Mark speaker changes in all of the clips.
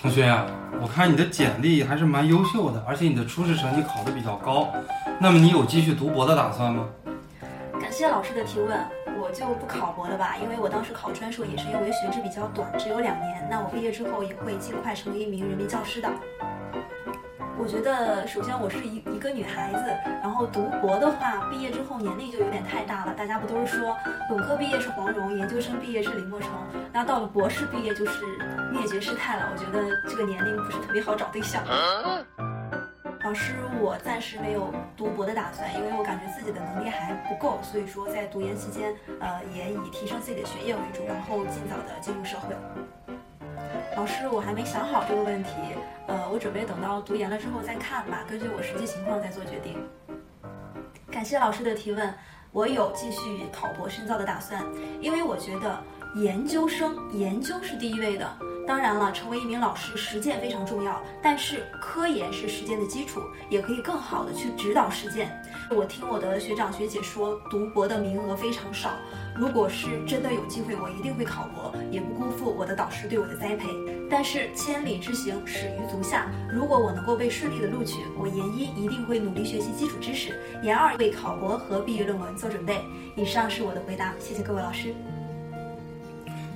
Speaker 1: 同学、我看你的简历还是蛮优秀的，而且你的初试成绩考得比较高。那么你有继续读博的打算吗？
Speaker 2: 感谢老师的提问，我就不考博了吧，因为我当时考专硕也是因为学制比较短，只有两年。那我毕业之后也会尽快成为一名人民教师的。我觉得，首先我是一一个女孩子，然后读博的话，毕业之后年龄就有点太大了。大家不都是说，本科毕业是黄蓉，研究生毕业是李莫愁，那到了博士毕业就是灭绝师太了。我觉得这个年龄不是特别好找对象。老师，我暂时没有读博的打算，因为我感觉自己的能力还不够，所以说在读研期间，呃，也以提升自己的学业为主，然后尽早的进入社会。老师，我还没想好这个问题，呃，我准备等到读研了之后再看吧，根据我实际情况再做决定。感谢老师的提问，我有继续考博深造的打算，因为我觉得研究生研究是第一位的。当然了，成为一名老师，实践非常重要，但是科研是实践的基础，也可以更好的去指导实践。我听我的学长学姐说，读博的名额非常少。如果是真的有机会，我一定会考博，也不辜负我的导师对我的栽培。但是千里之行，始于足下。如果我能够被顺利的录取，我研一一定会努力学习基础知识，研二为考博和毕业论文做准备。以上是我的回答，谢谢各位老师。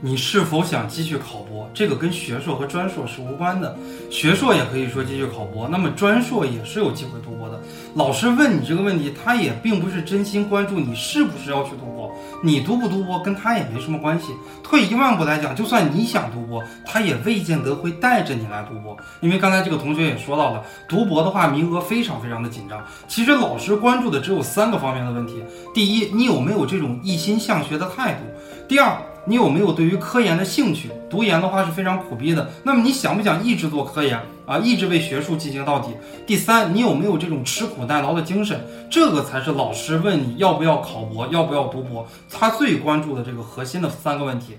Speaker 1: 你是否想继续考博？这个跟学硕和专硕是无关的，学硕也可以说继续考博，那么专硕也是有机会读博的。老师问你这个问题，他也并不是真心关注你是不是要去读博，你读不读博跟他也没什么关系。退一万步来讲，就算你想读博，他也未见得会带着你来读博，因为刚才这个同学也说到了，读博的话名额非常非常的紧张。其实老师关注的只有三个方面的问题：第一，你有没有这种一心向学的态度；第二，你有没有对于科研的兴趣？读研的话是非常苦逼的，那么你想不想一直做科研啊，一直为学术进行到底？第三，你有没有这种吃苦耐劳的精神？这个才是老师问你要不要考博，要不要读博，他最关注的这个核心的三个问题。